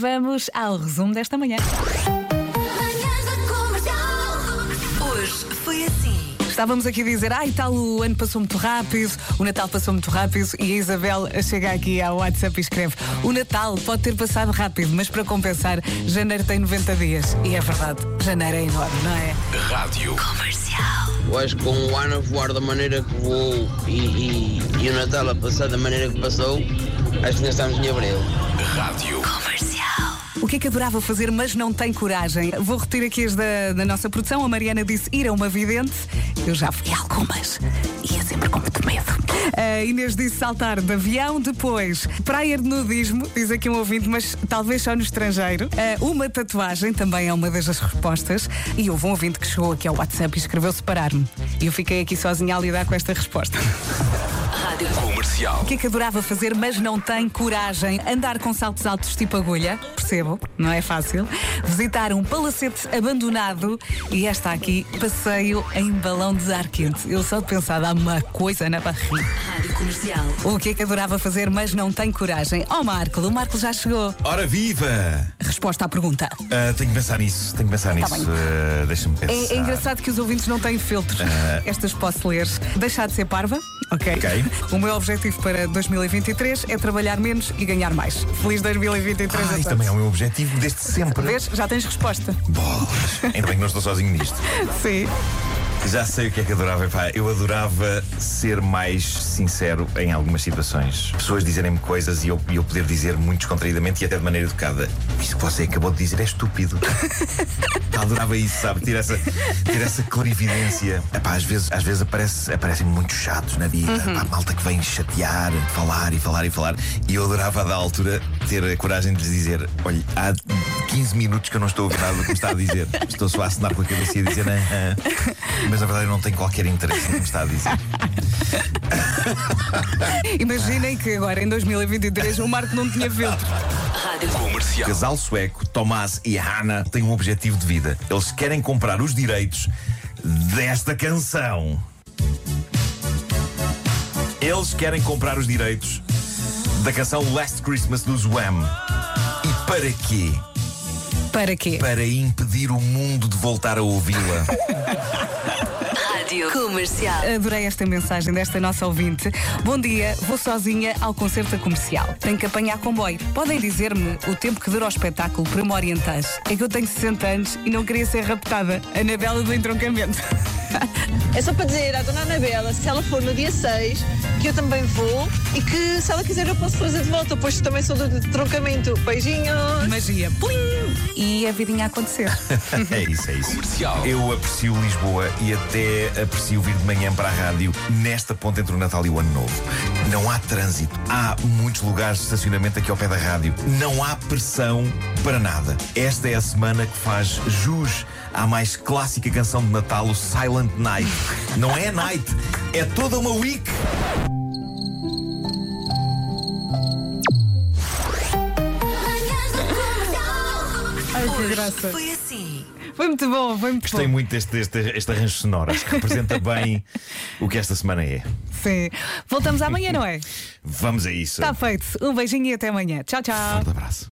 vamos ao resumo desta manhã. Comercial. Hoje foi assim. Estávamos aqui a dizer, ai tal, o ano passou muito rápido, o Natal passou muito rápido e a Isabel chega aqui ao WhatsApp e escreve: O Natal pode ter passado rápido, mas para compensar, janeiro tem 90 dias. E é verdade, janeiro é enorme, não é? Rádio. Eu acho que com o ano a voar da maneira que voou e, e- e o Natal a passar da maneira que passou, acho que ainda estamos em abril. Rádio. O que é que adorava fazer, mas não tem coragem? Vou repetir aqui as da, da nossa produção. A Mariana disse ir a uma vidente. Eu já fui algumas. Ia sempre com muito medo. A Inês disse saltar de avião. Depois, praia de nudismo, diz aqui um ouvinte, mas talvez só no estrangeiro. Uma tatuagem também é uma das respostas. E houve um ouvinte que chegou aqui ao WhatsApp e escreveu separar-me. E eu fiquei aqui sozinha a lidar com esta resposta. Comercial. O que é que adorava fazer, mas não tem coragem? Andar com saltos altos tipo agulha, percebo, não é fácil. Visitar um palacete abandonado e esta aqui, passeio em balão de ar quente. Eu só de pensar, dá uma coisa na barriga. Rádio Comercial. O que é que adorava fazer, mas não tem coragem? Oh, Marco, o Marco já chegou. Ora viva! Resposta à pergunta. Ah, tenho que pensar nisso, tenho que pensar nisso. Tá bem. Ah, Deixa-me pensar. É, é engraçado que os ouvintes não têm filtros. Estas posso ler. Deixar de ser parva, ok? Ok. O meu objetivo para 2023 é trabalhar menos e ganhar mais. Feliz 2023 Ah, a todos. também é o meu objetivo desde sempre. Vês? Já tens resposta. Bolas. Ainda bem que não estou sozinho nisto. Sim. Já sei o que é que adorava. Epá, eu adorava ser mais sincero em algumas situações. Pessoas dizerem-me coisas e eu, eu poder dizer muito descontraídamente e até de maneira educada. Isto que você acabou de dizer é estúpido. Pá, adorava isso, sabe? Ter essa, ter essa clarividência. Epá, às vezes, às vezes aparece, aparecem muito chatos na vida. Pá, malta que vem chatear, falar e falar e falar. E eu adorava, da altura, ter a coragem de lhes dizer: olha, há 15 minutos que eu não estou a ouvir nada do que me está a dizer. Estou só a assinar com a cabeça e a dizer: "Aham." Mas na verdade eu não tenho qualquer interesse no que me está a dizer. Imaginem que agora, em 2023, o Marco não tinha filtro. Rádio O Comercial. casal sueco, Tomás e Hannah, têm um objetivo de vida. Eles querem comprar os direitos desta canção. Eles querem comprar os direitos da canção Last Christmas dos Wham. E para quê? Para quê? Para impedir o mundo de voltar a ouvi-la. Rádio Comercial. Adorei esta mensagem desta nossa ouvinte. Bom dia, vou sozinha ao concerto comercial. Tenho que apanhar comboio. Podem dizer-me o tempo que dura o espetáculo para me orientar? É que eu tenho 60 anos e não queria ser raptada. Anabela do entroncamento. É só para dizer à dona Anabela, se ela for no dia 6, que eu também vou e que se ela quiser eu posso trazer de volta, pois também sou do troncamento. Beijinhos! Magia. Plim! E a vidinha a acontecer. É isso, é isso. Comercial. Eu aprecio Lisboa e até aprecio vir de manhã para a rádio nesta ponte entre o Natal e o Ano Novo. Não há trânsito, há muitos lugares de estacionamento aqui ao pé da rádio. Não há pressão para nada. Esta é a semana que faz jus à mais clássica canção de Natal, o Silent Night. Não é Night, é toda uma week. Ai, que Hoje graça. foi assim. Foi muito bom, foi muito Gostei bom. muito deste, deste este arranjo sonoro, acho que representa bem o que esta semana é. Sim. Voltamos amanhã, não é? Vamos a isso. Está feito. Um beijinho e até amanhã. Tchau, tchau. Forte abraço.